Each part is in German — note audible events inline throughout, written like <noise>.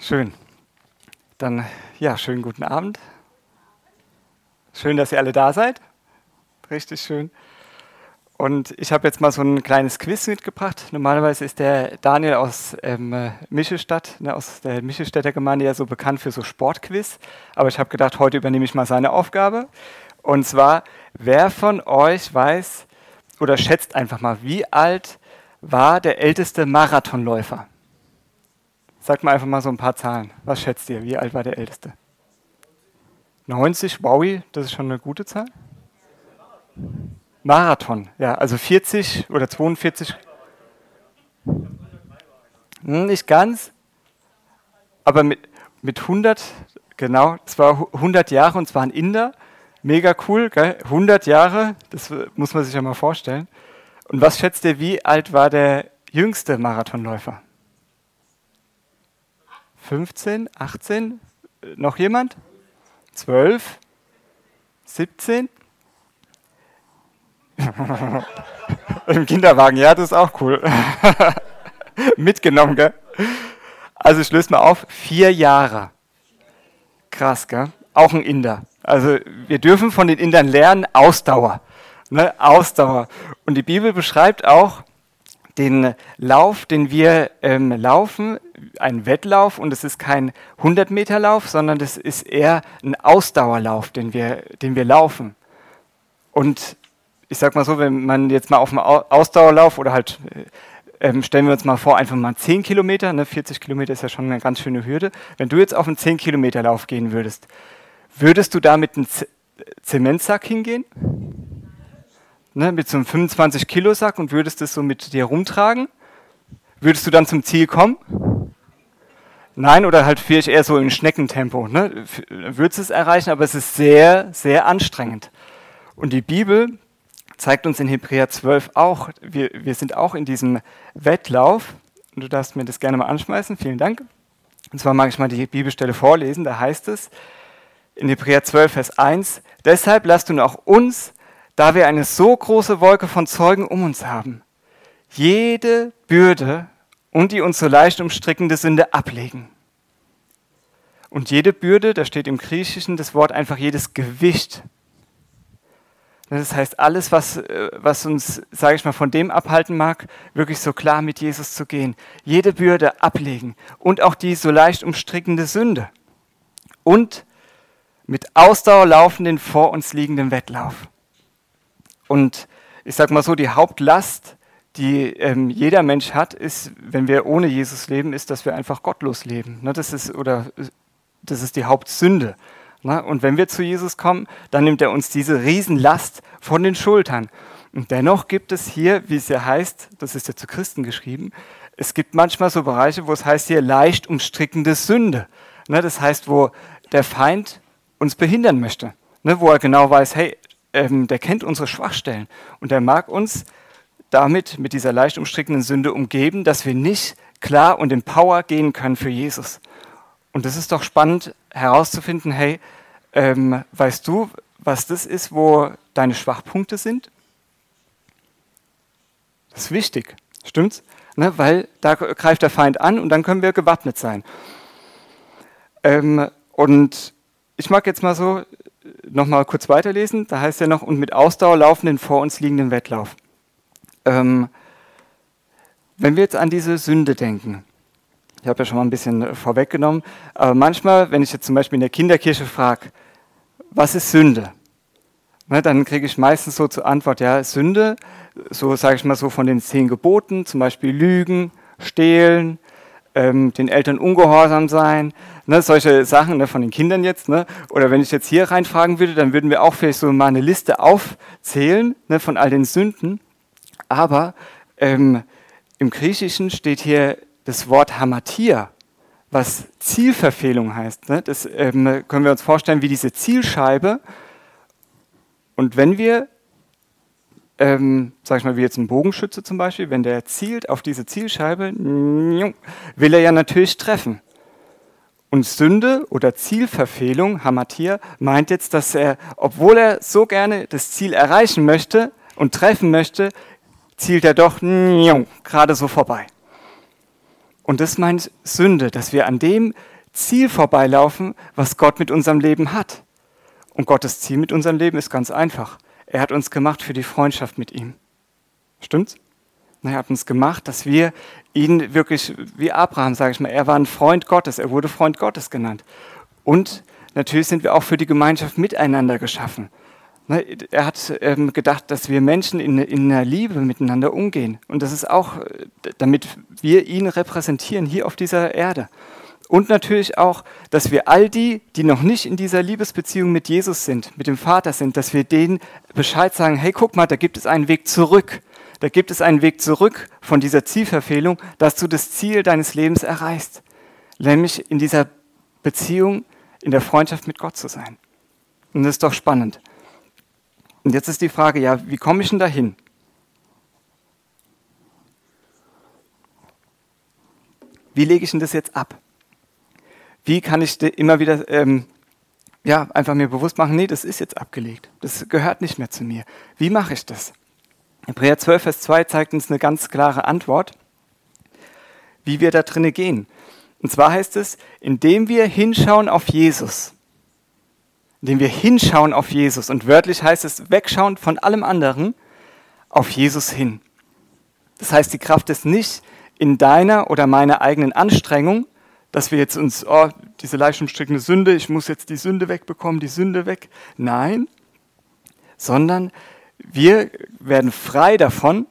Schön. Dann, ja, schönen guten Abend. Schön, dass ihr alle da seid. Richtig schön. Und ich habe jetzt mal so ein kleines Quiz mitgebracht. Normalerweise ist der Daniel aus ähm, Michelstadt, ne, aus der Michelstädter Gemeinde ja so bekannt für so Sportquiz. Aber ich habe gedacht, heute übernehme ich mal seine Aufgabe. Und zwar, wer von euch weiß oder schätzt einfach mal, wie alt war der älteste Marathonläufer? Sag mal einfach mal so ein paar Zahlen. Was schätzt ihr? Wie alt war der Älteste? 90, Wowie, das ist schon eine gute Zahl. Marathon, ja, also 40 oder 42. Hm, nicht ganz, aber mit, mit 100, genau, es war 100 Jahre und zwar ein Inder. Mega cool, gell? 100 Jahre, das muss man sich ja mal vorstellen. Und was schätzt ihr, wie alt war der jüngste Marathonläufer? 15, 18, noch jemand? 12, 17? <laughs> Im Kinderwagen, ja, das ist auch cool. <laughs> Mitgenommen, gell? Also ich löse mal auf, vier Jahre. Krass, gell? Auch ein Inder. Also wir dürfen von den Indern lernen, Ausdauer. Ne? Ausdauer. Und die Bibel beschreibt auch, den Lauf, den wir ähm, laufen, ein Wettlauf und es ist kein 100-Meter-Lauf, sondern das ist eher ein Ausdauerlauf, den wir, den wir laufen. Und ich sag mal so, wenn man jetzt mal auf einem Ausdauerlauf oder halt, äh, ähm, stellen wir uns mal vor, einfach mal 10 Kilometer, ne, 40 Kilometer ist ja schon eine ganz schöne Hürde. Wenn du jetzt auf einen 10-Kilometer-Lauf gehen würdest, würdest du da mit einem Z Zementsack hingehen? Ne, mit so einem 25-Kilo-Sack und würdest das so mit dir rumtragen, würdest du dann zum Ziel kommen? Nein, oder halt vielleicht eher so in Schneckentempo. Ne? Würdest es erreichen, aber es ist sehr, sehr anstrengend. Und die Bibel zeigt uns in Hebräer 12 auch, wir, wir sind auch in diesem Wettlauf. Du darfst mir das gerne mal anschmeißen, vielen Dank. Und zwar mag ich mal die Bibelstelle vorlesen, da heißt es in Hebräer 12, Vers 1, deshalb lasst du auch uns da wir eine so große Wolke von Zeugen um uns haben, jede Bürde und die uns so leicht umstrickende Sünde ablegen. Und jede Bürde, da steht im Griechischen das Wort einfach jedes Gewicht. Das heißt, alles, was, äh, was uns, sage ich mal, von dem abhalten mag, wirklich so klar mit Jesus zu gehen. Jede Bürde ablegen und auch die so leicht umstrickende Sünde. Und mit Ausdauer laufen den vor uns liegenden Wettlauf. Und ich sage mal so, die Hauptlast, die ähm, jeder Mensch hat, ist, wenn wir ohne Jesus leben, ist, dass wir einfach gottlos leben. Ne, das, ist, oder, das ist die Hauptsünde. Ne? Und wenn wir zu Jesus kommen, dann nimmt er uns diese Riesenlast von den Schultern. Und dennoch gibt es hier, wie es ja heißt, das ist ja zu Christen geschrieben, es gibt manchmal so Bereiche, wo es heißt hier leicht umstrickende Sünde. Ne? Das heißt, wo der Feind uns behindern möchte. Ne? Wo er genau weiß, hey, ähm, der kennt unsere Schwachstellen und der mag uns damit, mit dieser leicht umstrickenden Sünde umgeben, dass wir nicht klar und in Power gehen können für Jesus. Und das ist doch spannend herauszufinden, hey, ähm, weißt du, was das ist, wo deine Schwachpunkte sind? Das ist wichtig, stimmt's? Ne, weil da greift der Feind an und dann können wir gewappnet sein. Ähm, und ich mag jetzt mal so nochmal kurz weiterlesen. Da heißt ja noch, und mit Ausdauer laufen den vor uns liegenden Wettlauf. Ähm, wenn wir jetzt an diese Sünde denken, ich habe ja schon mal ein bisschen vorweggenommen, aber manchmal, wenn ich jetzt zum Beispiel in der Kinderkirche frage, was ist Sünde? Ne, dann kriege ich meistens so zur Antwort, ja, Sünde, so sage ich mal so von den zehn Geboten, zum Beispiel Lügen, Stehlen, ähm, den Eltern ungehorsam sein, ne, solche Sachen ne, von den Kindern jetzt. Ne, oder wenn ich jetzt hier reinfragen würde, dann würden wir auch vielleicht so mal eine Liste aufzählen ne, von all den Sünden. Aber ähm, im Griechischen steht hier das Wort Hamatia, was Zielverfehlung heißt. Ne? Das ähm, können wir uns vorstellen wie diese Zielscheibe. Und wenn wir ähm, sag ich mal, wie jetzt ein Bogenschütze zum Beispiel, wenn der zielt auf diese Zielscheibe, will er ja natürlich treffen. Und Sünde oder Zielverfehlung, Hamatir, meint jetzt, dass er, obwohl er so gerne das Ziel erreichen möchte und treffen möchte, zielt er doch gerade so vorbei. Und das meint Sünde, dass wir an dem Ziel vorbeilaufen, was Gott mit unserem Leben hat. Und Gottes Ziel mit unserem Leben ist ganz einfach. Er hat uns gemacht für die Freundschaft mit ihm. Stimmt's? Er hat uns gemacht, dass wir ihn wirklich, wie Abraham, sage ich mal, er war ein Freund Gottes, er wurde Freund Gottes genannt. Und natürlich sind wir auch für die Gemeinschaft miteinander geschaffen. Er hat ähm, gedacht, dass wir Menschen in, in einer Liebe miteinander umgehen. Und das ist auch, äh, damit wir ihn repräsentieren hier auf dieser Erde. Und natürlich auch, dass wir all die, die noch nicht in dieser Liebesbeziehung mit Jesus sind, mit dem Vater sind, dass wir denen Bescheid sagen, hey, guck mal, da gibt es einen Weg zurück. Da gibt es einen Weg zurück von dieser Zielverfehlung, dass du das Ziel deines Lebens erreichst. Nämlich in dieser Beziehung, in der Freundschaft mit Gott zu sein. Und das ist doch spannend. Und jetzt ist die Frage, ja, wie komme ich denn dahin? Wie lege ich denn das jetzt ab? Wie kann ich immer wieder ähm, ja, einfach mir bewusst machen, nee, das ist jetzt abgelegt. Das gehört nicht mehr zu mir. Wie mache ich das? Hebräer 12, Vers 2 zeigt uns eine ganz klare Antwort, wie wir da drinnen gehen. Und zwar heißt es, indem wir hinschauen auf Jesus. Indem wir hinschauen auf Jesus. Und wörtlich heißt es, wegschauen von allem anderen auf Jesus hin. Das heißt, die Kraft ist nicht in deiner oder meiner eigenen Anstrengung, dass wir jetzt uns, oh, diese leicht umstrickende Sünde, ich muss jetzt die Sünde wegbekommen, die Sünde weg. Nein, sondern wir werden frei davon.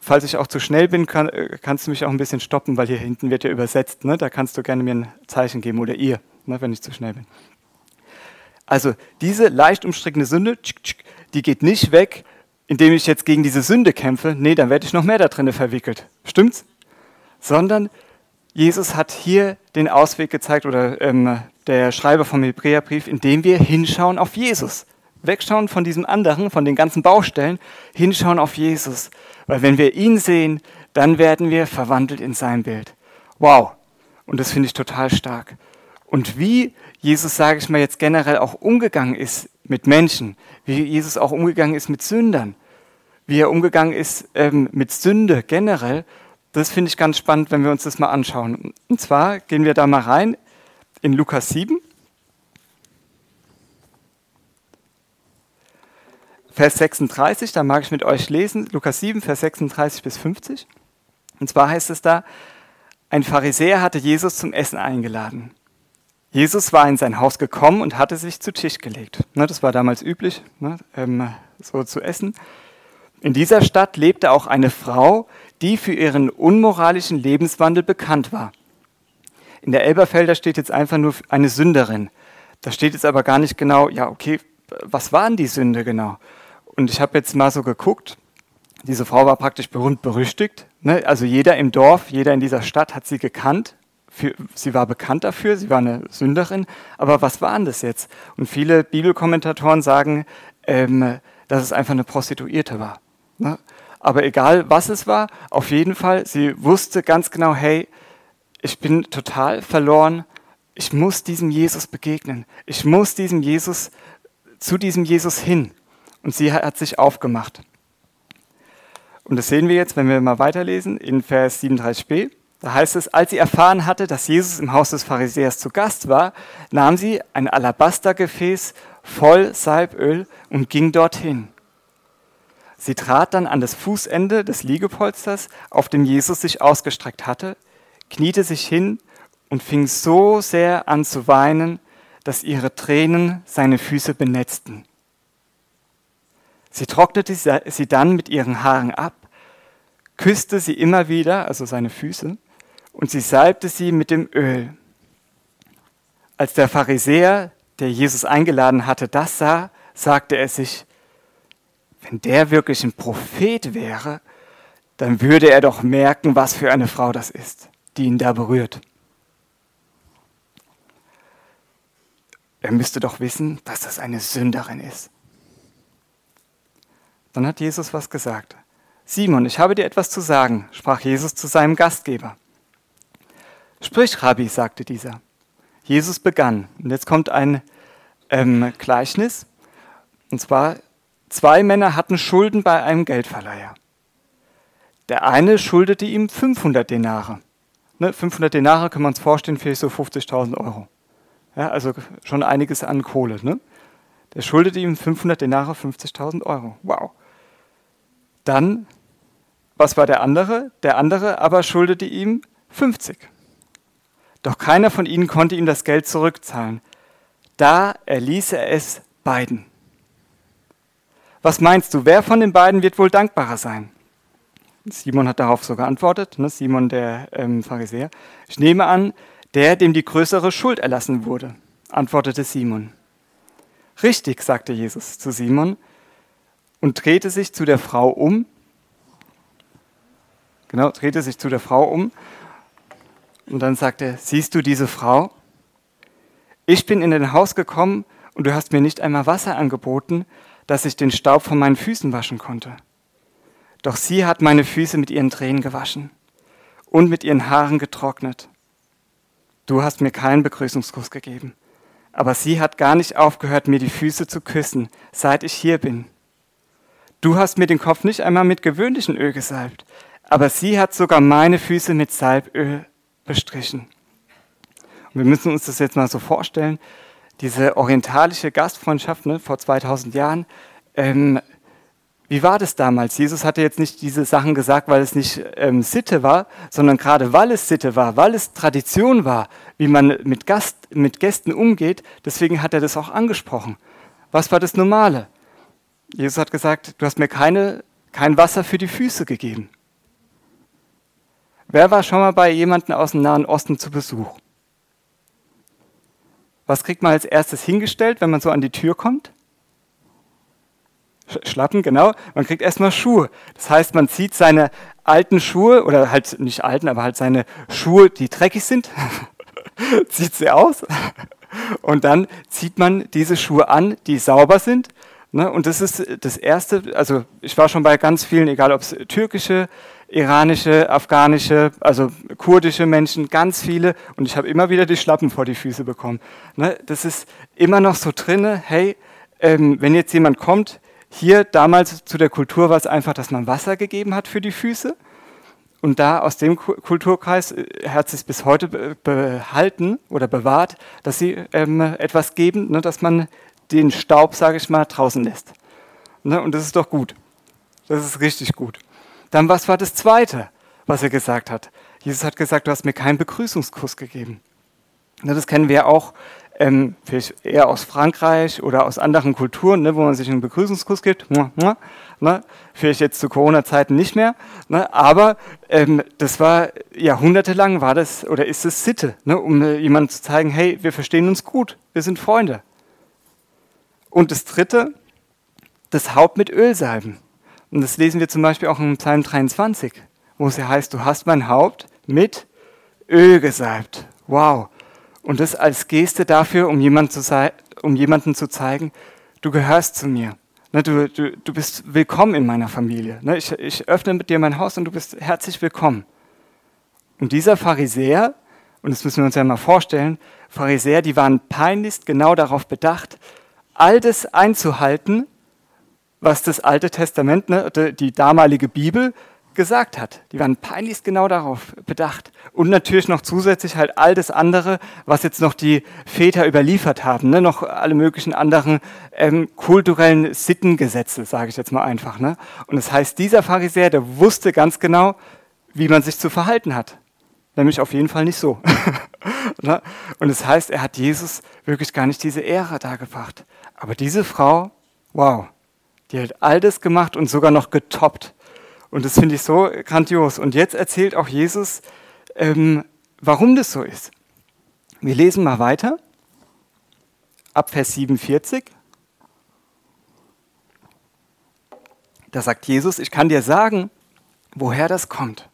Falls ich auch zu schnell bin, kann, äh, kannst du mich auch ein bisschen stoppen, weil hier hinten wird ja übersetzt. Ne? Da kannst du gerne mir ein Zeichen geben oder ihr, ne, wenn ich zu schnell bin. Also diese leicht umstrickende Sünde, die geht nicht weg, indem ich jetzt gegen diese Sünde kämpfe. Nee, dann werde ich noch mehr da drin verwickelt. Stimmt's? Sondern Jesus hat hier den Ausweg gezeigt oder ähm, der Schreiber vom Hebräerbrief, indem wir hinschauen auf Jesus. Wegschauen von diesem anderen, von den ganzen Baustellen, hinschauen auf Jesus. Weil wenn wir ihn sehen, dann werden wir verwandelt in sein Bild. Wow. Und das finde ich total stark. Und wie Jesus, sage ich mal jetzt generell, auch umgegangen ist mit Menschen, wie Jesus auch umgegangen ist mit Sündern, wie er umgegangen ist ähm, mit Sünde generell, das finde ich ganz spannend, wenn wir uns das mal anschauen. Und zwar gehen wir da mal rein in Lukas 7. Vers 36, da mag ich mit euch lesen, Lukas 7, Vers 36 bis 50. Und zwar heißt es da, ein Pharisäer hatte Jesus zum Essen eingeladen. Jesus war in sein Haus gekommen und hatte sich zu Tisch gelegt. Ne, das war damals üblich, ne, ähm, so zu essen. In dieser Stadt lebte auch eine Frau, die für ihren unmoralischen Lebenswandel bekannt war. In der Elberfelder steht jetzt einfach nur eine Sünderin. Da steht jetzt aber gar nicht genau, ja, okay, was waren die Sünde genau? Und ich habe jetzt mal so geguckt, diese Frau war praktisch berühmt berüchtigt. Ne? Also jeder im Dorf, jeder in dieser Stadt hat sie gekannt. Für, sie war bekannt dafür, sie war eine Sünderin. Aber was waren das jetzt? Und viele Bibelkommentatoren sagen, ähm, dass es einfach eine Prostituierte war. Ne? Aber egal, was es war, auf jeden Fall, sie wusste ganz genau, hey, ich bin total verloren. Ich muss diesem Jesus begegnen. Ich muss diesem Jesus, zu diesem Jesus hin. Und sie hat sich aufgemacht. Und das sehen wir jetzt, wenn wir mal weiterlesen, in Vers 37b. Da heißt es, als sie erfahren hatte, dass Jesus im Haus des Pharisäers zu Gast war, nahm sie ein Alabastergefäß voll Salböl und ging dorthin. Sie trat dann an das Fußende des Liegepolsters, auf dem Jesus sich ausgestreckt hatte, kniete sich hin und fing so sehr an zu weinen, dass ihre Tränen seine Füße benetzten. Sie trocknete sie dann mit ihren Haaren ab, küsste sie immer wieder, also seine Füße, und sie salbte sie mit dem Öl. Als der Pharisäer, der Jesus eingeladen hatte, das sah, sagte er sich, wenn der wirklich ein Prophet wäre, dann würde er doch merken, was für eine Frau das ist, die ihn da berührt. Er müsste doch wissen, dass das eine Sünderin ist. Dann hat Jesus was gesagt. Simon, ich habe dir etwas zu sagen, sprach Jesus zu seinem Gastgeber. Sprich, Rabbi, sagte dieser. Jesus begann. Und jetzt kommt ein ähm, Gleichnis. Und zwar Zwei Männer hatten Schulden bei einem Geldverleiher. Der eine schuldete ihm 500 Denare. Ne, 500 Denare können wir uns vorstellen, vielleicht so 50.000 Euro. Ja, also schon einiges an Kohle. Ne? Der schuldete ihm 500 Denare, 50.000 Euro. Wow. Dann, was war der andere? Der andere aber schuldete ihm 50. Doch keiner von ihnen konnte ihm das Geld zurückzahlen. Da erließ er es beiden. Was meinst du, wer von den beiden wird wohl dankbarer sein? Simon hat darauf so geantwortet, ne, Simon der ähm, Pharisäer. Ich nehme an, der, dem die größere Schuld erlassen wurde, antwortete Simon. Richtig, sagte Jesus zu Simon und drehte sich zu der Frau um. Genau, drehte sich zu der Frau um und dann sagte siehst du diese Frau? Ich bin in dein Haus gekommen und du hast mir nicht einmal Wasser angeboten, dass ich den Staub von meinen Füßen waschen konnte. Doch sie hat meine Füße mit ihren Tränen gewaschen und mit ihren Haaren getrocknet. Du hast mir keinen Begrüßungskuss gegeben, aber sie hat gar nicht aufgehört, mir die Füße zu küssen, seit ich hier bin. Du hast mir den Kopf nicht einmal mit gewöhnlichem Öl gesalbt, aber sie hat sogar meine Füße mit Salböl bestrichen. Und wir müssen uns das jetzt mal so vorstellen, diese orientalische Gastfreundschaft ne, vor 2000 Jahren, ähm, wie war das damals? Jesus hatte jetzt nicht diese Sachen gesagt, weil es nicht ähm, Sitte war, sondern gerade weil es Sitte war, weil es Tradition war, wie man mit, Gast, mit Gästen umgeht, deswegen hat er das auch angesprochen. Was war das Normale? Jesus hat gesagt, du hast mir keine, kein Wasser für die Füße gegeben. Wer war schon mal bei jemandem aus dem Nahen Osten zu Besuch? Was kriegt man als erstes hingestellt, wenn man so an die Tür kommt? Schlappen, genau. Man kriegt erstmal Schuhe. Das heißt, man zieht seine alten Schuhe, oder halt nicht alten, aber halt seine Schuhe, die dreckig sind, <laughs> zieht sie aus. Und dann zieht man diese Schuhe an, die sauber sind. Ne? Und das ist das Erste, also ich war schon bei ganz vielen, egal ob es türkische, iranische, afghanische, also kurdische Menschen, ganz viele. Und ich habe immer wieder die Schlappen vor die Füße bekommen. Ne? Das ist immer noch so drinne, hey, ähm, wenn jetzt jemand kommt, hier damals zu der Kultur war es einfach, dass man Wasser gegeben hat für die Füße. Und da aus dem Kulturkreis äh, hat sich bis heute behalten oder bewahrt, dass sie ähm, etwas geben, ne, dass man den Staub, sage ich mal, draußen lässt. Ne, und das ist doch gut. Das ist richtig gut. Dann, was war das Zweite, was er gesagt hat? Jesus hat gesagt, du hast mir keinen Begrüßungskuss gegeben. Ne, das kennen wir auch ähm, vielleicht eher aus Frankreich oder aus anderen Kulturen, ne, wo man sich einen Begrüßungskuss gibt. Ne, vielleicht jetzt zu Corona-Zeiten nicht mehr, ne, aber ähm, das war jahrhundertelang war das oder ist es Sitte, ne, um äh, jemandem zu zeigen, hey, wir verstehen uns gut, wir sind Freunde. Und das Dritte, das Haupt mit Öl salben. Und das lesen wir zum Beispiel auch im Psalm 23, wo es ja heißt, du hast mein Haupt mit Öl gesalbt. Wow. Und das als Geste dafür, um, jemand zu um jemanden zu zeigen, du gehörst zu mir. Ne, du, du, du bist willkommen in meiner Familie. Ne, ich, ich öffne mit dir mein Haus und du bist herzlich willkommen. Und dieser Pharisäer, und das müssen wir uns ja mal vorstellen, Pharisäer, die waren peinlichst genau darauf bedacht, all das einzuhalten, was das Alte Testament, ne, die damalige Bibel, gesagt hat. Die waren peinlichst genau darauf bedacht. Und natürlich noch zusätzlich halt all das andere, was jetzt noch die Väter überliefert haben. Ne? Noch alle möglichen anderen ähm, kulturellen Sittengesetze, sage ich jetzt mal einfach. Ne? Und das heißt, dieser Pharisäer, der wusste ganz genau, wie man sich zu verhalten hat. Nämlich auf jeden Fall nicht so. <laughs> ne? Und das heißt, er hat Jesus wirklich gar nicht diese Ehre dargebracht. Aber diese Frau, wow, die hat all das gemacht und sogar noch getoppt. Und das finde ich so grandios. Und jetzt erzählt auch Jesus, ähm, warum das so ist. Wir lesen mal weiter, ab Vers 47. Da sagt Jesus, ich kann dir sagen, woher das kommt.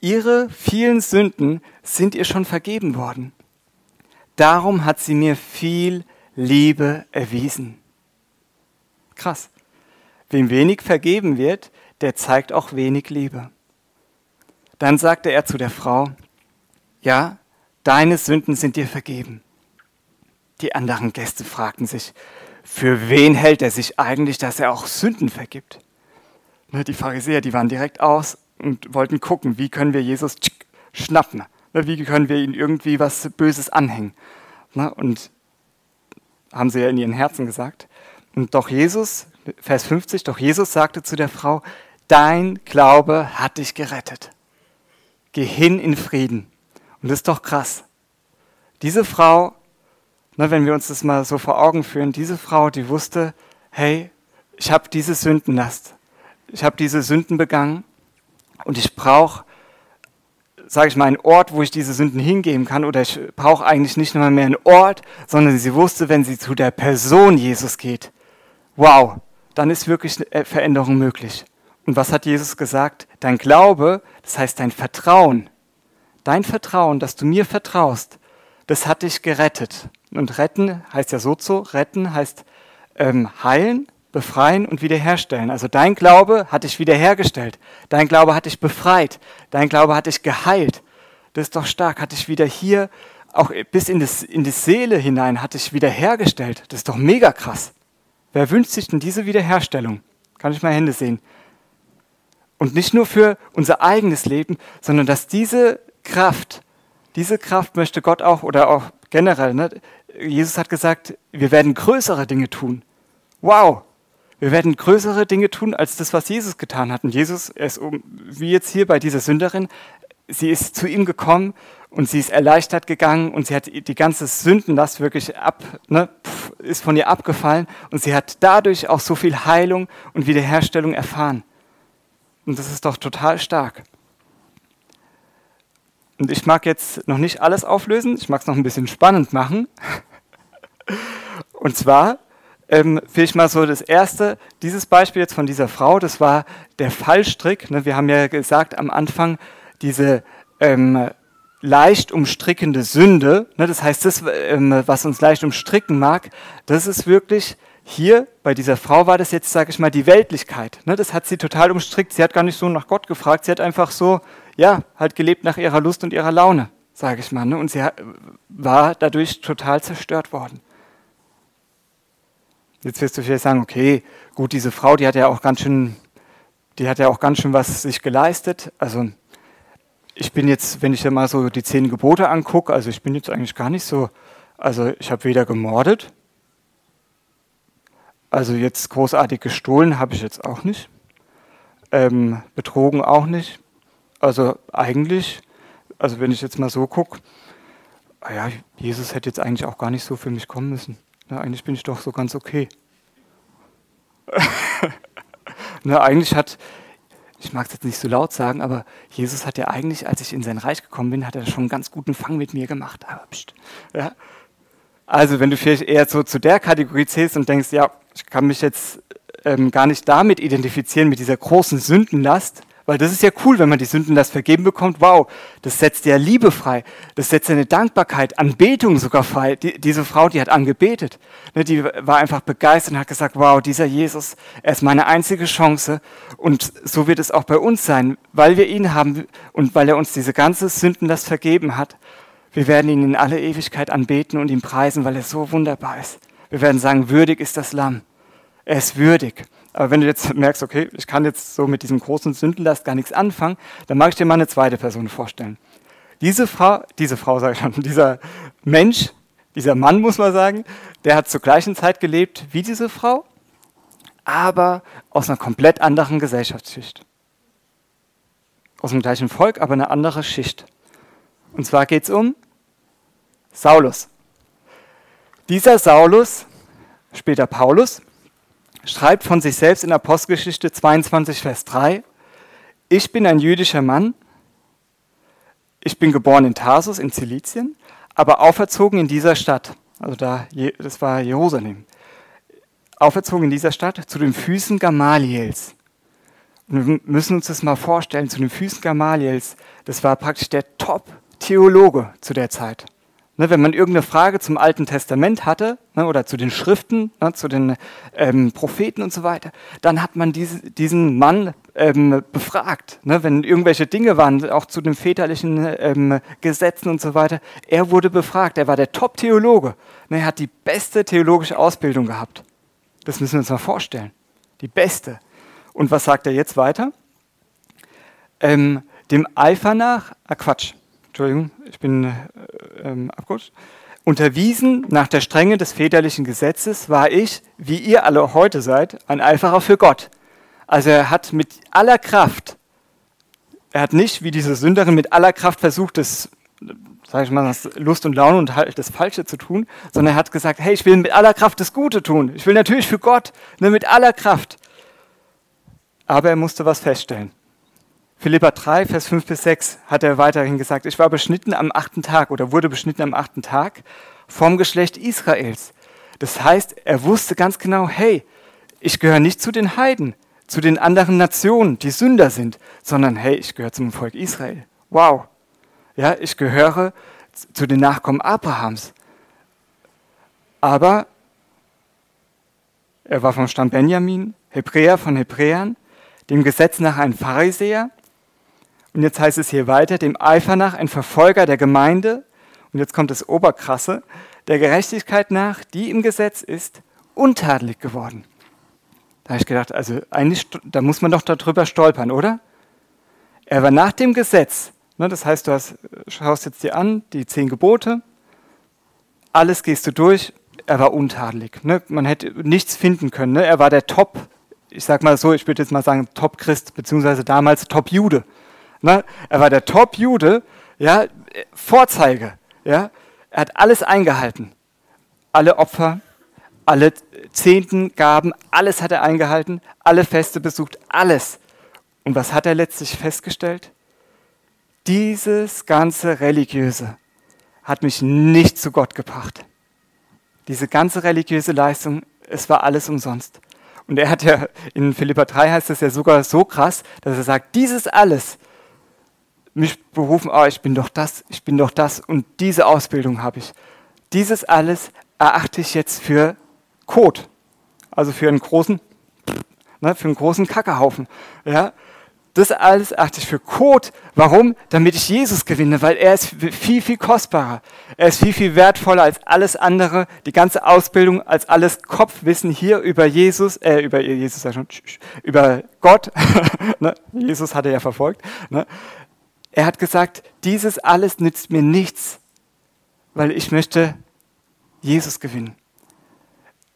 Ihre vielen Sünden sind ihr schon vergeben worden. Darum hat sie mir viel Liebe erwiesen. Krass. Wem wenig vergeben wird, der zeigt auch wenig Liebe. Dann sagte er zu der Frau, ja, deine Sünden sind dir vergeben. Die anderen Gäste fragten sich, für wen hält er sich eigentlich, dass er auch Sünden vergibt? Ne, die Pharisäer, die waren direkt aus und wollten gucken, wie können wir Jesus schnappen. Ne, wie können wir ihn irgendwie was Böses anhängen. Ne, und haben sie ja in ihren Herzen gesagt. Und doch Jesus, Vers 50, doch Jesus sagte zu der Frau, dein Glaube hat dich gerettet. Geh hin in Frieden. Und das ist doch krass. Diese Frau, ne, wenn wir uns das mal so vor Augen führen, diese Frau, die wusste, hey, ich habe diese Sündenlast. Ich habe diese Sünden begangen und ich brauche, sage ich mal, einen Ort, wo ich diese Sünden hingeben kann. Oder ich brauche eigentlich nicht nur mehr einen Ort, sondern sie wusste, wenn sie zu der Person Jesus geht, wow, dann ist wirklich eine Veränderung möglich. Und was hat Jesus gesagt? Dein Glaube, das heißt dein Vertrauen, dein Vertrauen, dass du mir vertraust, das hat dich gerettet. Und retten heißt ja so zu, retten heißt ähm, heilen, befreien und wiederherstellen. Also dein Glaube hat dich wiederhergestellt, dein Glaube hat dich befreit, dein Glaube hat dich geheilt. Das ist doch stark, hat dich wieder hier, auch bis in, das, in die Seele hinein, hat dich wiederhergestellt. Das ist doch mega krass. Wer wünscht sich denn diese Wiederherstellung? Kann ich mal Hände sehen? Und nicht nur für unser eigenes Leben, sondern dass diese Kraft, diese Kraft möchte Gott auch oder auch generell, ne? Jesus hat gesagt, wir werden größere Dinge tun. Wow, wir werden größere Dinge tun als das, was Jesus getan hat. Und Jesus, ist wie jetzt hier bei dieser Sünderin, sie ist zu ihm gekommen und sie ist erleichtert gegangen und sie hat die ganze Sündenlast wirklich ab, ne, ist von ihr abgefallen und sie hat dadurch auch so viel Heilung und Wiederherstellung erfahren. Und das ist doch total stark. Und ich mag jetzt noch nicht alles auflösen, ich mag es noch ein bisschen spannend machen. Und zwar ähm, ich mal so das erste, dieses Beispiel jetzt von dieser Frau, das war der Fallstrick. Ne? Wir haben ja gesagt am Anfang, diese ähm, leicht umstrickende Sünde, ne? das heißt, das, ähm, was uns leicht umstricken mag, das ist wirklich hier bei dieser Frau war das jetzt, sage ich mal, die Weltlichkeit. Ne? Das hat sie total umstrickt. Sie hat gar nicht so nach Gott gefragt. Sie hat einfach so, ja, halt gelebt nach ihrer Lust und ihrer Laune, sage ich mal. Ne? Und sie war dadurch total zerstört worden. Jetzt wirst du vielleicht sagen, okay, gut, diese Frau, die hat ja auch ganz schön, die hat ja auch ganz schön was sich geleistet. Also ich bin jetzt, wenn ich ja mal so die zehn Gebote angucke, also ich bin jetzt eigentlich gar nicht so, also ich habe weder gemordet, also jetzt großartig gestohlen habe ich jetzt auch nicht. Ähm, betrogen auch nicht. Also eigentlich, also wenn ich jetzt mal so gucke, ah ja, Jesus hätte jetzt eigentlich auch gar nicht so für mich kommen müssen. Na, eigentlich bin ich doch so ganz okay. <laughs> Na, eigentlich hat, ich mag es jetzt nicht so laut sagen, aber Jesus hat ja eigentlich, als ich in sein Reich gekommen bin, hat er schon einen ganz guten Fang mit mir gemacht. Aber pst, ja. Also wenn du vielleicht eher so zu der Kategorie zählst und denkst, ja, ich kann mich jetzt ähm, gar nicht damit identifizieren, mit dieser großen Sündenlast, weil das ist ja cool, wenn man die Sündenlast vergeben bekommt. Wow, das setzt ja Liebe frei, das setzt eine Dankbarkeit, Anbetung sogar frei. Die, diese Frau, die hat angebetet, ne, die war einfach begeistert und hat gesagt, wow, dieser Jesus, er ist meine einzige Chance und so wird es auch bei uns sein, weil wir ihn haben und weil er uns diese ganze Sündenlast vergeben hat wir werden ihn in alle Ewigkeit anbeten und ihn preisen, weil er so wunderbar ist. Wir werden sagen, würdig ist das Lamm. Er ist würdig. Aber wenn du jetzt merkst, okay, ich kann jetzt so mit diesem großen Sündenlast gar nichts anfangen, dann mag ich dir mal eine zweite Person vorstellen. Diese Frau, diese Frau sage ich schon, <laughs> dieser Mensch, dieser Mann muss man sagen, der hat zur gleichen Zeit gelebt wie diese Frau, aber aus einer komplett anderen Gesellschaftsschicht. Aus dem gleichen Volk, aber eine andere Schicht. Und zwar geht es um Saulus. Dieser Saulus, später Paulus, schreibt von sich selbst in Apostelgeschichte 22, Vers 3, ich bin ein jüdischer Mann, ich bin geboren in Tarsus in Zilizien, aber auferzogen in dieser Stadt, also da, das war Jerusalem, auferzogen in dieser Stadt zu den Füßen Gamaliels. Und wir müssen uns das mal vorstellen, zu den Füßen Gamaliels, das war praktisch der Top-Theologe zu der Zeit. Ne, wenn man irgendeine Frage zum Alten Testament hatte ne, oder zu den Schriften, ne, zu den ähm, Propheten und so weiter, dann hat man diese, diesen Mann ähm, befragt. Ne, wenn irgendwelche Dinge waren, auch zu den väterlichen ähm, Gesetzen und so weiter, er wurde befragt. Er war der Top-Theologe. Ne, er hat die beste theologische Ausbildung gehabt. Das müssen wir uns mal vorstellen. Die beste. Und was sagt er jetzt weiter? Ähm, dem Eifer nach, ah Quatsch, Entschuldigung, ich bin äh, ähm, abgerutscht. Unterwiesen nach der Strenge des väterlichen Gesetzes war ich, wie ihr alle heute seid, ein Eiferer für Gott. Also er hat mit aller Kraft, er hat nicht wie diese Sünderin mit aller Kraft versucht, das, sag ich mal, das Lust und Laune und halt das Falsche zu tun, sondern er hat gesagt, hey, ich will mit aller Kraft das Gute tun. Ich will natürlich für Gott, ne, mit aller Kraft. Aber er musste was feststellen. Philippa 3, Vers 5 bis 6 hat er weiterhin gesagt, ich war beschnitten am achten Tag oder wurde beschnitten am achten Tag vom Geschlecht Israels. Das heißt, er wusste ganz genau, hey, ich gehöre nicht zu den Heiden, zu den anderen Nationen, die Sünder sind, sondern hey, ich gehöre zum Volk Israel. Wow. Ja, ich gehöre zu den Nachkommen Abrahams. Aber er war vom Stamm Benjamin, Hebräer von Hebräern, dem Gesetz nach ein Pharisäer. Und jetzt heißt es hier weiter, dem Eifer nach ein Verfolger der Gemeinde. Und jetzt kommt das Oberkrasse, der Gerechtigkeit nach, die im Gesetz ist, untadelig geworden. Da habe ich gedacht, also eigentlich, da muss man doch darüber stolpern, oder? Er war nach dem Gesetz, ne, das heißt, du hast, schaust jetzt dir an, die zehn Gebote, alles gehst du durch, er war untadelig. Ne? Man hätte nichts finden können. Ne? Er war der Top, ich sag mal so, ich würde jetzt mal sagen, Top-Christ, beziehungsweise damals Top-Jude. Ne? Er war der Top-Jude, ja, Vorzeige. Ja? Er hat alles eingehalten. Alle Opfer, alle Zehntengaben, alles hat er eingehalten, alle Feste besucht, alles. Und was hat er letztlich festgestellt? Dieses ganze Religiöse hat mich nicht zu Gott gebracht. Diese ganze religiöse Leistung, es war alles umsonst. Und er hat ja, in Philippa 3 heißt es ja sogar so krass, dass er sagt, dieses alles, mich berufen, oh, ich bin doch das, ich bin doch das und diese Ausbildung habe ich. Dieses alles erachte ich jetzt für Kot, also für einen großen, ne, für einen großen Kackehaufen. Ja, das alles achte ich für Kot. Warum? Damit ich Jesus gewinne, weil er ist viel, viel kostbarer. Er ist viel, viel wertvoller als alles andere, die ganze Ausbildung, als alles Kopfwissen hier über Jesus, äh, über Jesus, über Gott. <laughs> ne? Jesus er ja verfolgt. Ne? Er hat gesagt, dieses alles nützt mir nichts, weil ich möchte Jesus gewinnen.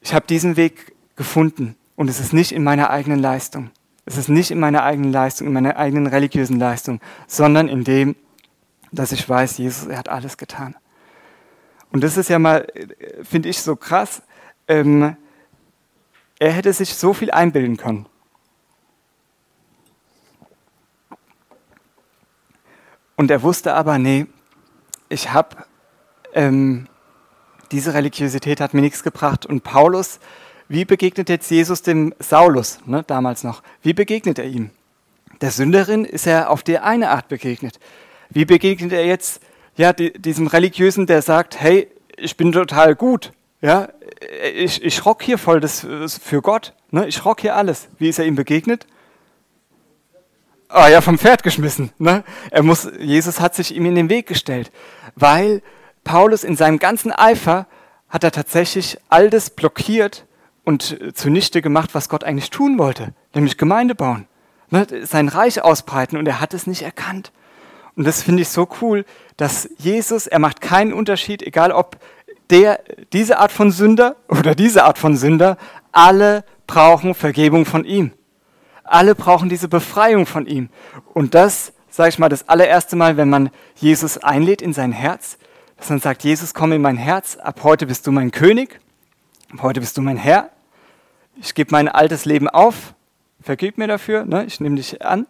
Ich habe diesen Weg gefunden und es ist nicht in meiner eigenen Leistung. Es ist nicht in meiner eigenen Leistung, in meiner eigenen religiösen Leistung, sondern in dem, dass ich weiß, Jesus, er hat alles getan. Und das ist ja mal, finde ich, so krass. Ähm, er hätte sich so viel einbilden können. Und er wusste aber, nee, ich habe, ähm, diese Religiosität hat mir nichts gebracht. Und Paulus wie begegnet jetzt Jesus dem Saulus, ne, damals noch? Wie begegnet er ihm? Der Sünderin ist er auf die eine Art begegnet. Wie begegnet er jetzt ja, die, diesem Religiösen, der sagt, hey, ich bin total gut, ja, ich, ich rock hier voll das für Gott, ne, ich rock hier alles. Wie ist er ihm begegnet? Ah ja, vom Pferd geschmissen. Ne? Er muss, Jesus hat sich ihm in den Weg gestellt, weil Paulus in seinem ganzen Eifer hat er tatsächlich all das blockiert, und zunichte gemacht, was Gott eigentlich tun wollte, nämlich Gemeinde bauen, ne, sein Reich ausbreiten und er hat es nicht erkannt. Und das finde ich so cool, dass Jesus, er macht keinen Unterschied, egal ob der, diese Art von Sünder oder diese Art von Sünder, alle brauchen Vergebung von ihm. Alle brauchen diese Befreiung von ihm. Und das, sage ich mal, das allererste Mal, wenn man Jesus einlädt in sein Herz, dass man sagt, Jesus, komm in mein Herz, ab heute bist du mein König, ab heute bist du mein Herr, ich gebe mein altes Leben auf, vergib mir dafür, ne, ich nehme dich an,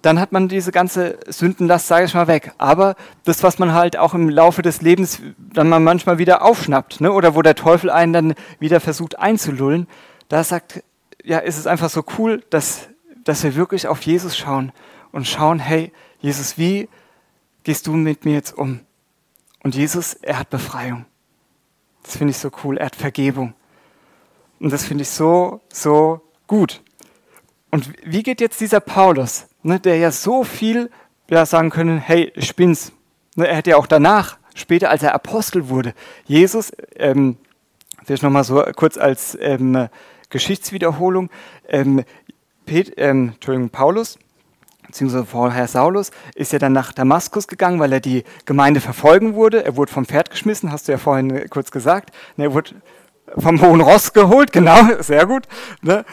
dann hat man diese ganze Sündenlast, sage ich mal, weg. Aber das, was man halt auch im Laufe des Lebens dann mal manchmal wieder aufschnappt, ne, oder wo der Teufel einen dann wieder versucht einzulullen, da sagt, ja, ist es einfach so cool, dass, dass wir wirklich auf Jesus schauen und schauen, hey, Jesus, wie gehst du mit mir jetzt um? Und Jesus, er hat Befreiung. Das finde ich so cool. Er hat Vergebung. Und das finde ich so, so gut. Und wie geht jetzt dieser Paulus, ne, der ja so viel ja, sagen können, hey, ich bin's. Ne, er hätte ja auch danach, später als er Apostel wurde, Jesus, ähm, vielleicht nochmal so kurz als ähm, Geschichtswiederholung, ähm, Pet, ähm, Paulus, beziehungsweise vorher Saulus, ist ja dann nach Damaskus gegangen, weil er die Gemeinde verfolgen wurde. Er wurde vom Pferd geschmissen, hast du ja vorhin kurz gesagt. Ne, er wurde vom hohen Ross geholt, <laughs> genau, sehr gut. Ne?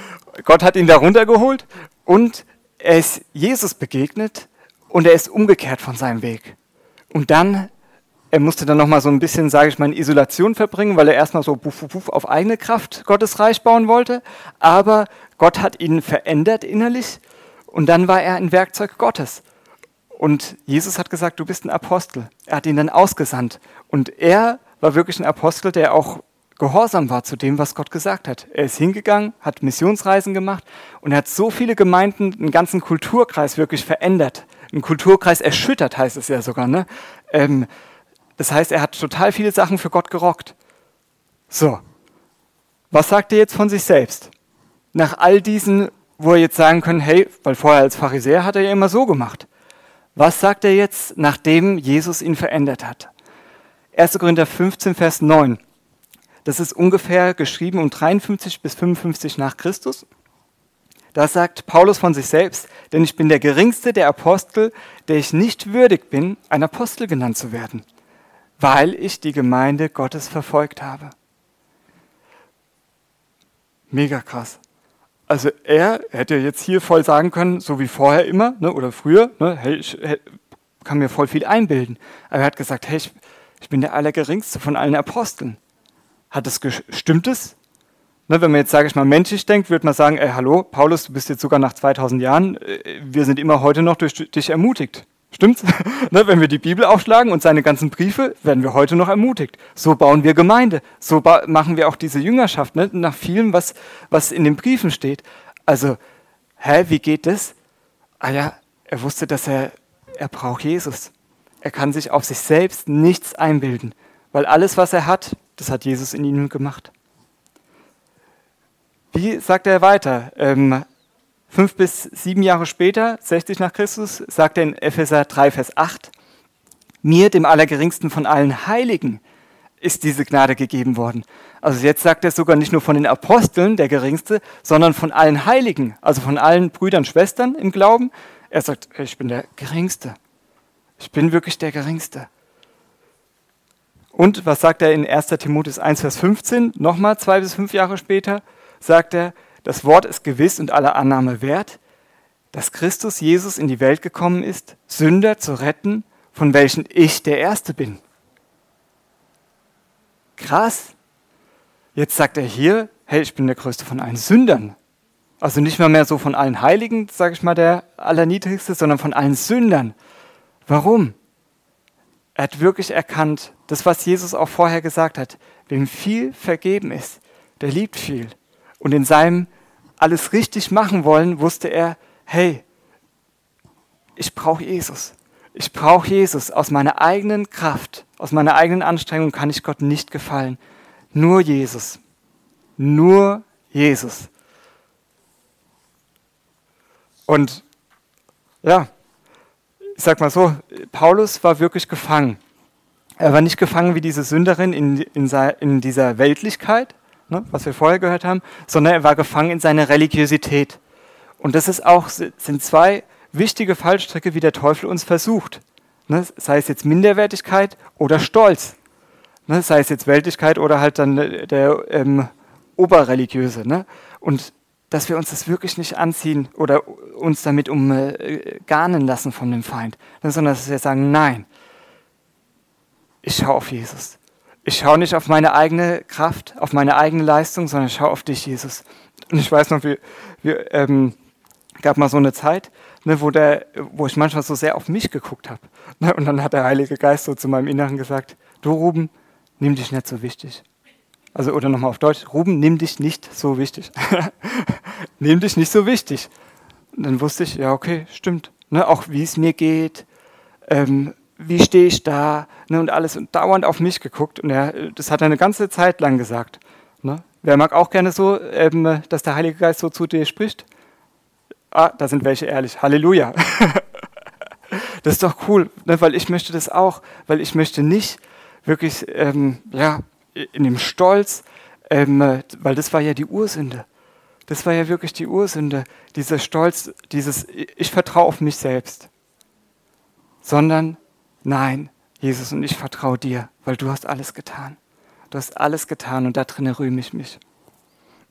Gott hat ihn da runtergeholt und er ist Jesus begegnet und er ist umgekehrt von seinem Weg. Und dann, er musste dann nochmal so ein bisschen, sage ich mal, in Isolation verbringen, weil er erstmal so buff, buff, auf eigene Kraft Gottes Reich bauen wollte. Aber Gott hat ihn verändert innerlich und dann war er ein Werkzeug Gottes. Und Jesus hat gesagt, du bist ein Apostel. Er hat ihn dann ausgesandt. Und er war wirklich ein Apostel, der auch gehorsam war zu dem, was Gott gesagt hat. Er ist hingegangen, hat Missionsreisen gemacht und er hat so viele Gemeinden, einen ganzen Kulturkreis wirklich verändert. Ein Kulturkreis erschüttert, heißt es ja sogar. Ne? Ähm, das heißt, er hat total viele Sachen für Gott gerockt. So, was sagt er jetzt von sich selbst? Nach all diesen, wo er jetzt sagen können, hey, weil vorher als Pharisäer hat er ja immer so gemacht. Was sagt er jetzt, nachdem Jesus ihn verändert hat? 1. Korinther 15, Vers 9. Das ist ungefähr geschrieben um 53 bis 55 nach Christus. Da sagt Paulus von sich selbst, denn ich bin der geringste der Apostel, der ich nicht würdig bin, ein Apostel genannt zu werden, weil ich die Gemeinde Gottes verfolgt habe. Mega krass. Also er hätte jetzt hier voll sagen können, so wie vorher immer ne, oder früher, ne, hey, ich kann mir voll viel einbilden. Aber er hat gesagt, hey, ich, ich bin der Allergeringste von allen Aposteln. Hat es stimmt es? Ne, wenn man jetzt, sage ich mal, menschlich denkt, würde man sagen, ey, hallo, Paulus, du bist jetzt sogar nach 2000 Jahren, äh, wir sind immer heute noch durch dich ermutigt. Stimmt's? <laughs> ne, wenn wir die Bibel aufschlagen und seine ganzen Briefe, werden wir heute noch ermutigt. So bauen wir Gemeinde. So machen wir auch diese Jüngerschaft, ne, nach vielem, was, was in den Briefen steht. Also, hä, wie geht das? Ah ja, er wusste, dass er, er braucht Jesus. Er kann sich auf sich selbst nichts einbilden, weil alles, was er hat, das hat Jesus in ihm gemacht. Wie sagt er weiter? Ähm, fünf bis sieben Jahre später, 60 nach Christus, sagt er in Epheser 3, Vers 8, mir, dem Allergeringsten von allen Heiligen, ist diese Gnade gegeben worden. Also jetzt sagt er sogar nicht nur von den Aposteln, der Geringste, sondern von allen Heiligen, also von allen Brüdern, Schwestern im Glauben. Er sagt, ich bin der Geringste. Ich bin wirklich der Geringste. Und was sagt er in 1. Timotheus 1, Vers 15? Nochmal zwei bis fünf Jahre später sagt er, das Wort ist gewiss und aller Annahme wert, dass Christus Jesus in die Welt gekommen ist, Sünder zu retten, von welchen ich der Erste bin. Krass. Jetzt sagt er hier, hey, ich bin der Größte von allen Sündern. Also nicht mal mehr so von allen Heiligen, sage ich mal, der Allerniedrigste, sondern von allen Sündern. Warum? Er hat wirklich erkannt, das, was Jesus auch vorher gesagt hat, wem viel vergeben ist, der liebt viel. Und in seinem alles richtig machen wollen, wusste er, hey, ich brauche Jesus. Ich brauche Jesus. Aus meiner eigenen Kraft, aus meiner eigenen Anstrengung kann ich Gott nicht gefallen. Nur Jesus. Nur Jesus. Und ja, ich sag mal so, Paulus war wirklich gefangen. Er war nicht gefangen wie diese Sünderin in, in, in dieser Weltlichkeit, ne, was wir vorher gehört haben, sondern er war gefangen in seiner Religiosität. Und das ist auch, sind zwei wichtige Fallstricke, wie der Teufel uns versucht. Ne, sei es jetzt Minderwertigkeit oder Stolz. Ne, sei es jetzt Weltlichkeit oder halt dann der ähm, Oberreligiöse. Ne? Und dass wir uns das wirklich nicht anziehen oder uns damit umgarnen lassen von dem Feind, ne, sondern dass wir sagen, nein, ich schaue auf Jesus. Ich schaue nicht auf meine eigene Kraft, auf meine eigene Leistung, sondern ich schaue auf dich, Jesus. Und ich weiß noch, wir, wir ähm, gab mal so eine Zeit, ne, wo, der, wo ich manchmal so sehr auf mich geguckt habe. Ne, und dann hat der Heilige Geist so zu meinem Inneren gesagt, du Ruben, nimm dich nicht so wichtig. Also, oder nochmal auf Deutsch, Ruben, nimm dich nicht so wichtig. <laughs> nimm dich nicht so wichtig. Und dann wusste ich, ja, okay, stimmt. Ne, auch wie es mir geht, ähm, wie stehe ich da ne, und alles und dauernd auf mich geguckt. Und er, das hat er eine ganze Zeit lang gesagt. Ne? Wer mag auch gerne so, ähm, dass der Heilige Geist so zu dir spricht? Ah, da sind welche ehrlich. Halleluja. <laughs> das ist doch cool, ne, weil ich möchte das auch, weil ich möchte nicht wirklich ähm, ja, in dem Stolz, ähm, weil das war ja die Ursünde. das war ja wirklich die Ursünde, dieser Stolz, dieses Ich vertraue auf mich selbst. Sondern, nein, Jesus, und ich vertraue dir, weil du hast alles getan. Du hast alles getan und da drin rühme ich mich.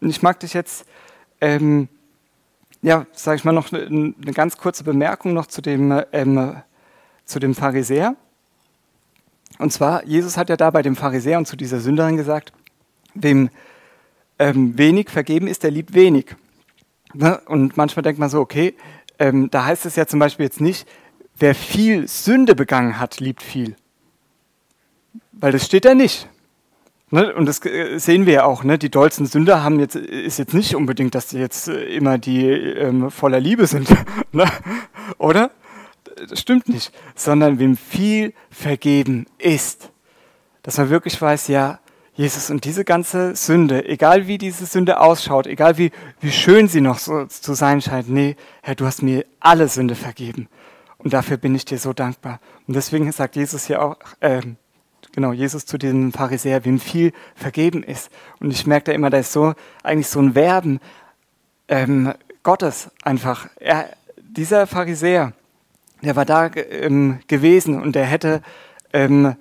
Und ich mag dich jetzt, ähm, ja, sage ich mal noch eine, eine, ganz kurze Bemerkung noch zu dem, ähm, zu dem Pharisäer. Und zwar, Jesus hat ja da bei dem Pharisäer und zu dieser Sünderin gesagt, wem ähm, wenig vergeben ist, der liebt wenig. Ne? Und manchmal denkt man so, okay, ähm, da heißt es ja zum Beispiel jetzt nicht, wer viel Sünde begangen hat, liebt viel. Weil das steht da nicht. Ne? Und das äh, sehen wir ja auch. Ne? Die dollsten Sünder haben jetzt, ist jetzt nicht unbedingt, dass die jetzt äh, immer die ähm, voller Liebe sind. <laughs> ne? Oder? Das stimmt nicht. Sondern wem viel vergeben ist. Dass man wirklich weiß, ja, Jesus, und diese ganze Sünde, egal wie diese Sünde ausschaut, egal wie, wie schön sie noch so zu sein scheint, nee, Herr, du hast mir alle Sünde vergeben. Und dafür bin ich dir so dankbar. Und deswegen sagt Jesus hier auch, äh, genau, Jesus zu diesem Pharisäer, wem viel vergeben ist. Und ich merke da immer, da ist so eigentlich so ein Werben ähm, Gottes einfach. Er, dieser Pharisäer, der war da ähm, gewesen und der hätte, ähm,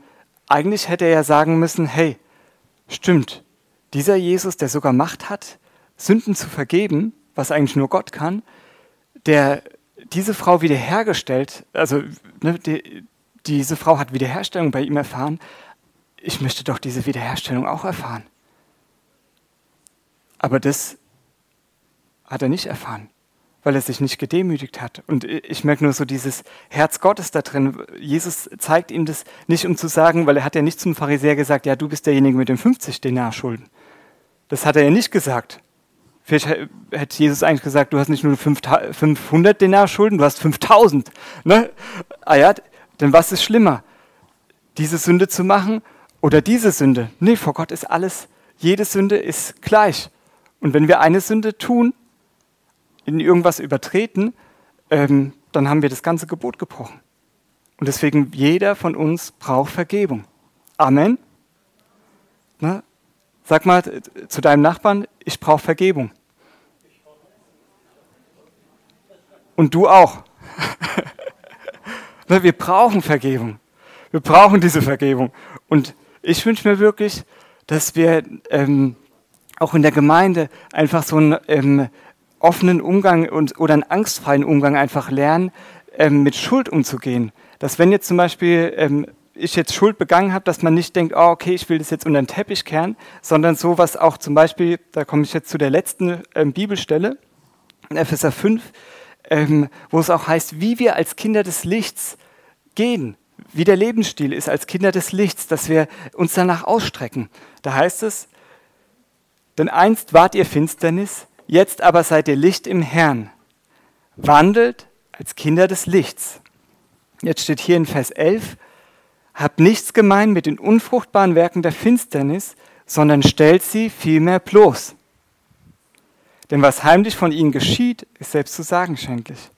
eigentlich hätte er ja sagen müssen, hey, stimmt, dieser Jesus, der sogar Macht hat, Sünden zu vergeben, was eigentlich nur Gott kann, der diese Frau wiederhergestellt, also ne, die, diese Frau hat Wiederherstellung bei ihm erfahren, ich möchte doch diese Wiederherstellung auch erfahren. Aber das hat er nicht erfahren, weil er sich nicht gedemütigt hat. Und ich merke nur so dieses Herz Gottes da drin. Jesus zeigt ihm das nicht, um zu sagen, weil er hat ja nicht zum Pharisäer gesagt, ja, du bist derjenige mit den 50 Denar-Schulden. Das hat er ja nicht gesagt. Vielleicht hätte Jesus eigentlich gesagt, du hast nicht nur 500 Denar-Schulden, du hast 5000. Ne? Ah ja, denn was ist schlimmer? Diese Sünde zu machen oder diese Sünde. Nee, vor Gott ist alles, jede Sünde ist gleich. Und wenn wir eine Sünde tun, in irgendwas übertreten, ähm, dann haben wir das ganze Gebot gebrochen. Und deswegen, jeder von uns braucht Vergebung. Amen. Na, sag mal zu deinem Nachbarn, ich brauche Vergebung. Und du auch. <laughs> wir brauchen Vergebung. Wir brauchen diese Vergebung. Und ich wünsche mir wirklich, dass wir ähm, auch in der Gemeinde einfach so einen ähm, offenen Umgang und, oder einen angstfreien Umgang einfach lernen, ähm, mit Schuld umzugehen. Dass wenn jetzt zum Beispiel ähm, ich jetzt Schuld begangen habe, dass man nicht denkt, oh, okay, ich will das jetzt unter den Teppich kehren, sondern so was auch zum Beispiel, da komme ich jetzt zu der letzten ähm, Bibelstelle, in Epheser 5, ähm, wo es auch heißt, wie wir als Kinder des Lichts gehen wie der Lebensstil ist als Kinder des Lichts, dass wir uns danach ausstrecken. Da heißt es, denn einst wart ihr Finsternis, jetzt aber seid ihr Licht im Herrn. Wandelt als Kinder des Lichts. Jetzt steht hier in Vers 11, habt nichts gemein mit den unfruchtbaren Werken der Finsternis, sondern stellt sie vielmehr bloß. Denn was heimlich von ihnen geschieht, ist selbst zu sagen schändlich.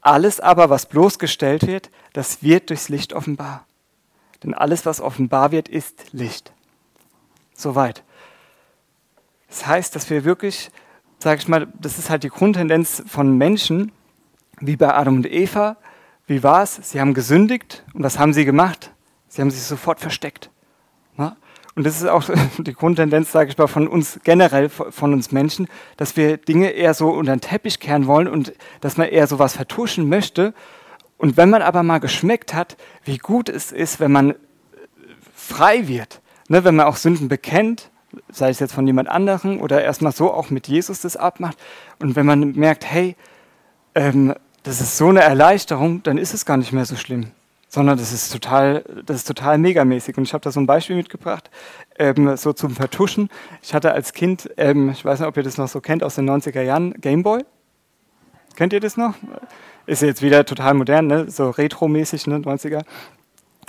Alles aber, was bloßgestellt wird, das wird durchs Licht offenbar. Denn alles, was offenbar wird, ist Licht. Soweit. Das heißt, dass wir wirklich, sage ich mal, das ist halt die Grundtendenz von Menschen, wie bei Adam und Eva. Wie war es? Sie haben gesündigt und was haben sie gemacht? Sie haben sich sofort versteckt. Und das ist auch <laughs> die Grundtendenz, sage ich mal, von uns generell, von uns Menschen, dass wir Dinge eher so unter den Teppich kehren wollen und dass man eher sowas vertuschen möchte. Und wenn man aber mal geschmeckt hat, wie gut es ist, wenn man frei wird, ne, wenn man auch Sünden bekennt, sei es jetzt von jemand anderem oder erstmal so auch mit Jesus das abmacht, und wenn man merkt, hey, ähm, das ist so eine Erleichterung, dann ist es gar nicht mehr so schlimm sondern das ist total, das ist total megamäßig. Und ich habe da so ein Beispiel mitgebracht, ähm, so zum Vertuschen. Ich hatte als Kind, ähm, ich weiß nicht, ob ihr das noch so kennt, aus den 90er Jahren, Gameboy. Kennt ihr das noch? Ist jetzt wieder total modern, ne? so retro-mäßig, ne? 90er.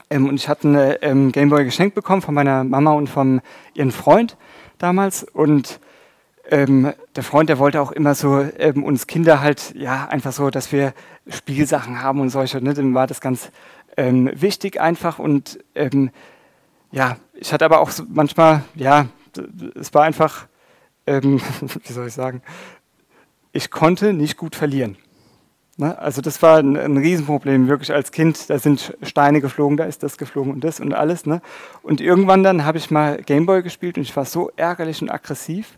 Ähm, und ich hatte eine ähm, Gameboy geschenkt bekommen von meiner Mama und von ihrem Freund damals. Und ähm, der Freund, der wollte auch immer so ähm, uns Kinder halt, ja, einfach so, dass wir Spielsachen haben und solche. Ne? Dem war das ganz ähm, wichtig einfach und ähm, ja, ich hatte aber auch manchmal, ja, es war einfach, ähm, <laughs> wie soll ich sagen, ich konnte nicht gut verlieren. Ne? Also das war ein, ein, Riesenproblem, wirklich als Kind. Da sind Steine geflogen, da ist das geflogen und das und alles. Ne? Und irgendwann dann habe ich mal Gameboy gespielt und ich war so ärgerlich und aggressiv.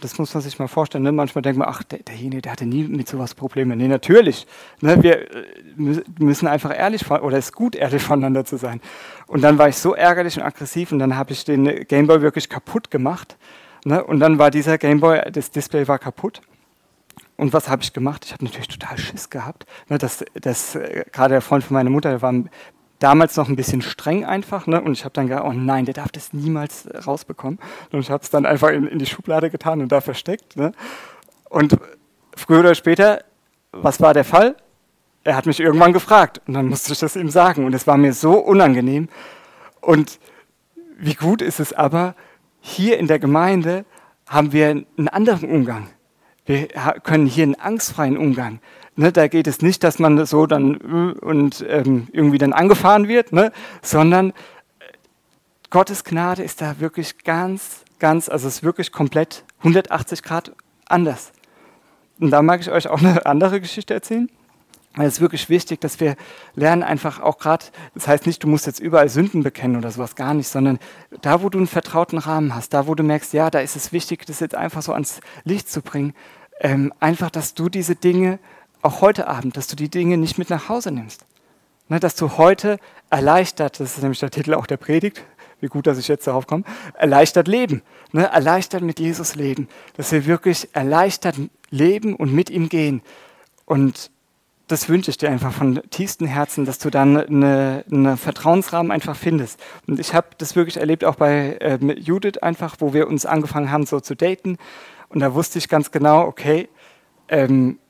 Das muss man sich mal vorstellen. Ne? Manchmal denkt man, ach, der, derjenige, der hatte nie mit sowas Probleme. Nee, natürlich. Ne? Wir äh, müssen einfach ehrlich, oder es ist gut, ehrlich <laughs> voneinander zu sein. Und dann war ich so ärgerlich und aggressiv und dann habe ich den Gameboy wirklich kaputt gemacht. Ne? Und dann war dieser Gameboy, das Display war kaputt. Und was habe ich gemacht? Ich habe natürlich total Schiss gehabt. Ne, das, das, äh, gerade der Freund von meiner Mutter, der war damals noch ein bisschen streng einfach. Ne? Und ich habe dann gedacht, oh nein, der darf das niemals äh, rausbekommen. Und ich habe es dann einfach in, in, die Schublade getan und da versteckt. Ne? Und früher oder später, was war der Fall? Er hat mich irgendwann gefragt und dann musste ich das ihm sagen. Und es war mir so unangenehm. Und wie gut ist es aber, hier in der Gemeinde haben wir einen anderen Umgang. Wir können hier einen angstfreien Umgang. Ne, da geht es nicht, dass man so dann äh, und ähm, irgendwie dann angefahren wird, ne, sondern äh, Gottes Gnade ist da wirklich ganz, ganz, also es ist wirklich komplett 180 Grad anders. Und da mag ich euch auch eine andere Geschichte erzählen. Weil es ist wirklich wichtig, dass wir lernen einfach auch gerade, das heißt nicht, du musst jetzt überall Sünden bekennen oder sowas gar nicht, sondern da, wo du einen vertrauten Rahmen hast, da, wo du merkst, ja, da ist es wichtig, das jetzt einfach so ans Licht zu bringen, ähm, einfach, dass du diese Dinge, auch heute Abend, dass du die Dinge nicht mit nach Hause nimmst. Ne, dass du heute erleichtert, das ist nämlich der Titel auch der Predigt, wie gut, dass ich jetzt darauf komme, erleichtert leben. Ne, erleichtert mit Jesus leben. Dass wir wirklich erleichtert leben und mit ihm gehen. Und das wünsche ich dir einfach von tiefstem Herzen, dass du dann einen eine Vertrauensrahmen einfach findest. Und ich habe das wirklich erlebt, auch bei äh, Judith einfach, wo wir uns angefangen haben, so zu daten. Und da wusste ich ganz genau, okay, ähm,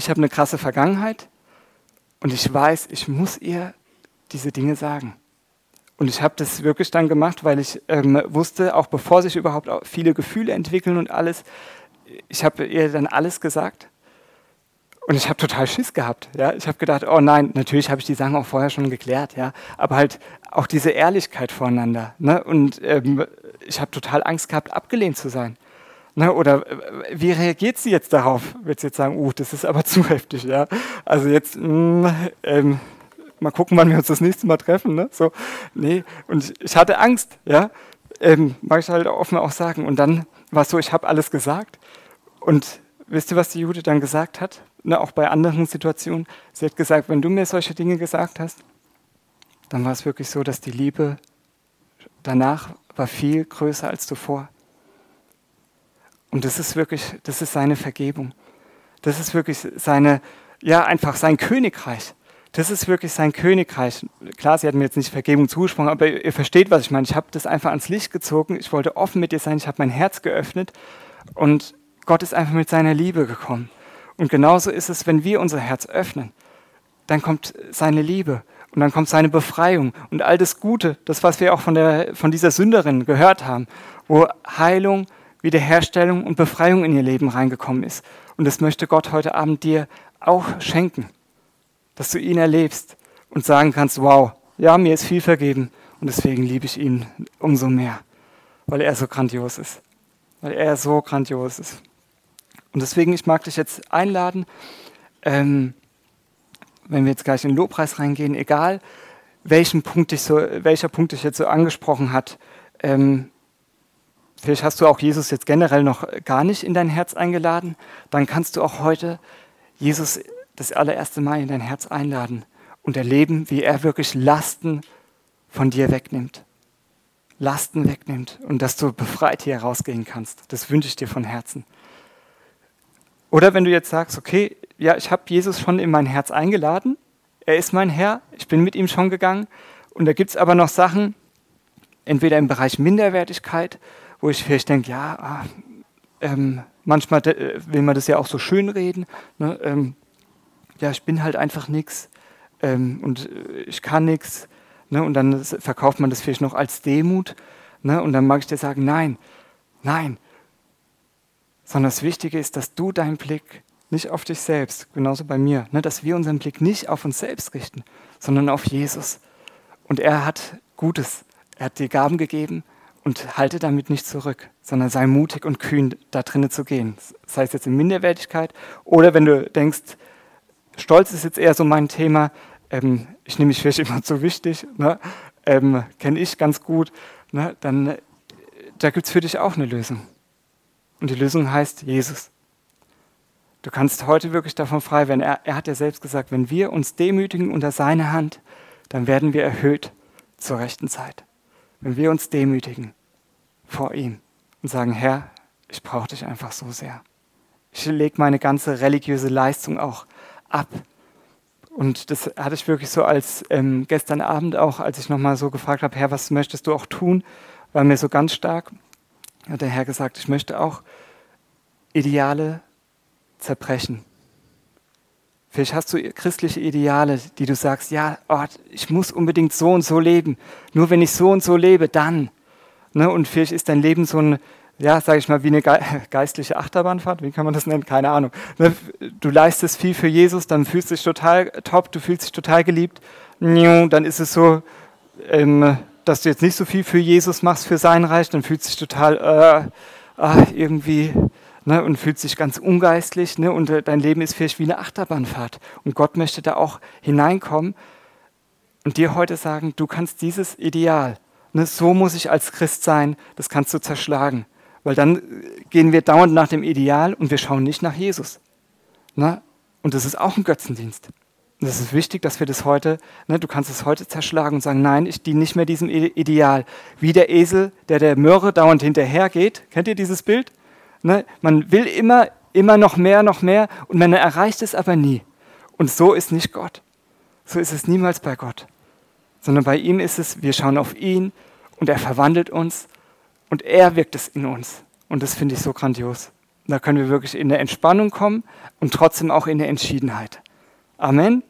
ich habe eine krasse Vergangenheit und ich weiß, ich muss ihr diese Dinge sagen. Und ich habe das wirklich dann gemacht, weil ich ähm, wusste, auch bevor sich überhaupt viele Gefühle entwickeln und alles, ich habe ihr dann alles gesagt. Und ich habe total Schiss gehabt. Ja? Ich habe gedacht, oh nein, natürlich habe ich die Sachen auch vorher schon geklärt, ja. Aber halt auch diese Ehrlichkeit voreinander. Ne? Und ähm, ich habe total Angst gehabt, abgelehnt zu sein. Ne, oder äh, wie reagiert sie jetzt darauf? Wird sie jetzt sagen, uh, das ist aber <laughs> zu heftig, ja? Also jetzt, mh, mm, ähm, mal gucken, wann wir uns das nächste Mal treffen, ne? So, nee, und ich hatte Angst, ja? Ähm, mag ich halt offen auch sagen. Und dann war es so, ich habe alles gesagt. Und wisst ihr, was die Jude dann gesagt hat? Ne, auch bei anderen Situationen. Sie hat gesagt, wenn du mir solche Dinge gesagt hast, dann war es wirklich so, dass die Liebe danach war viel größer als zuvor. Und das ist wirklich, das ist seine Vergebung. Das ist wirklich seine, ja, einfach sein Königreich. Das ist wirklich sein Königreich. Klar, sie hat mir jetzt nicht Vergebung zugesprochen, aber ihr versteht, was ich meine. Ich habe das einfach ans Licht gezogen. Ich wollte offen mit ihr sein. Ich habe mein Herz geöffnet und Gott ist einfach mit seiner Liebe gekommen. Und genauso ist es, wenn wir unser Herz öffnen. Dann kommt seine Liebe und dann kommt seine Befreiung und all das Gute, das, was wir auch von, der, von dieser Sünderin gehört haben, wo Heilung, Wiederherstellung und Befreiung in ihr Leben reingekommen ist. Und das möchte Gott heute Abend dir auch schenken, dass du ihn erlebst und sagen kannst, wow, ja, mir ist viel vergeben und deswegen liebe ich ihn umso mehr, weil er so grandios ist, weil er so grandios ist. Und deswegen, ich mag dich jetzt einladen, ähm, wenn wir jetzt gleich in den Lobpreis reingehen, egal welchen Punkt ich so, welcher Punkt dich jetzt so angesprochen hat, ähm, Vielleicht hast du auch Jesus jetzt generell noch gar nicht in dein Herz eingeladen. Dann kannst du auch heute Jesus das allererste Mal in dein Herz einladen und erleben, wie er wirklich Lasten von dir wegnimmt. Lasten wegnimmt und dass du befreit hier rausgehen kannst. Das wünsche ich dir von Herzen. Oder wenn du jetzt sagst, okay, ja, ich habe Jesus schon in mein Herz eingeladen, er ist mein Herr, ich bin mit ihm schon gegangen und da gibt es aber noch Sachen, entweder im Bereich Minderwertigkeit wo ich vielleicht denke, ja, ah, ähm, manchmal will man das ja auch so schön reden. Ne? Ähm, ja, ich bin halt einfach nichts ähm, und äh, ich kann nichts. Ne? Und dann verkauft man das vielleicht noch als Demut. Ne? Und dann mag ich dir sagen, nein, nein. Sondern das Wichtige ist, dass du deinen Blick nicht auf dich selbst, genauso bei mir, ne? dass wir unseren Blick nicht auf uns selbst richten, sondern auf Jesus. Und er hat Gutes. Er hat dir Gaben gegeben und halte damit nicht zurück, sondern sei mutig und kühn, da drinnen zu gehen. Sei es jetzt in Minderwertigkeit oder wenn du denkst, Stolz ist jetzt eher so mein Thema, ähm, ich nehme mich vielleicht immer zu wichtig, ne? ähm, kenne ich ganz gut, ne? dann da gibt es für dich auch eine Lösung. Und die Lösung heißt Jesus. Du kannst heute wirklich davon frei werden. Er, er hat ja selbst gesagt, wenn wir uns demütigen unter seine Hand, dann werden wir erhöht zur rechten Zeit. Wenn wir uns demütigen vor ihm und sagen, Herr, ich brauche dich einfach so sehr. Ich lege meine ganze religiöse Leistung auch ab. Und das hatte ich wirklich so als ähm, gestern Abend auch, als ich nochmal so gefragt habe, Herr, was möchtest du auch tun, war mir so ganz stark. Hat der Herr gesagt, ich möchte auch Ideale zerbrechen. Vielleicht hast du christliche Ideale, die du sagst, ja, oh, ich muss unbedingt so und so leben. Nur wenn ich so und so lebe, dann. Ne? Und vielleicht ist dein Leben so ein, ja, sage ich mal, wie eine <laughs> geistliche Achterbahnfahrt. Wie kann man das nennen? Keine Ahnung. Ne? Du leistest viel für Jesus, dann fühlst du dich total top, du fühlst dich total geliebt. Dann ist es so, ähm, dass du jetzt nicht so viel für Jesus machst, für sein Reich, dann fühlst du dich total äh, äh, irgendwie ne, und fühlt sich ganz ungeistlich ne, und äh, dein Leben ist vielleicht wie eine Achterbahnfahrt. Und Gott möchte da auch hineinkommen und dir heute sagen, du kannst dieses Ideal, ne, so muss ich als Christ sein, das kannst du zerschlagen. Weil dann äh, gehen wir dauernd nach dem Ideal und wir schauen nicht nach Jesus. Ne? Und das ist auch ein Götzendienst. Und es ist wichtig, dass wir das heute, ne, du kannst es heute zerschlagen und sagen, nein, ich diene nicht mehr diesem Ideal. Wie der Esel, der der Möhre dauernd hinterhergeht. Kennt ihr dieses Bild? Ne? Man will immer, immer noch mehr, noch mehr und man erreicht es aber nie. Und so ist nicht Gott. So ist es niemals bei Gott. Sondern bei ihm ist es, wir schauen auf ihn und er verwandelt uns und er wirkt es in uns. Und das finde ich so grandios. Da können wir wirklich in der Entspannung kommen und trotzdem auch in der Entschiedenheit. Amen.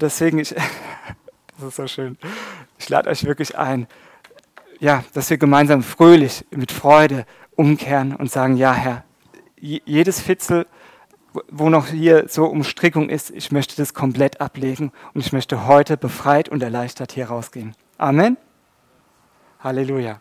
Deswegen, ich, <laughs> das ist so schön. Ich lade euch wirklich ein, ja, dass wir gemeinsam fröhlich, mit Freude umkehren und sagen, ja Herr, jedes Fitzel, wo noch hier so Umstrickung ist, ich möchte das komplett ablegen und ich möchte heute befreit und erleichtert hier rausgehen. Amen. Halleluja.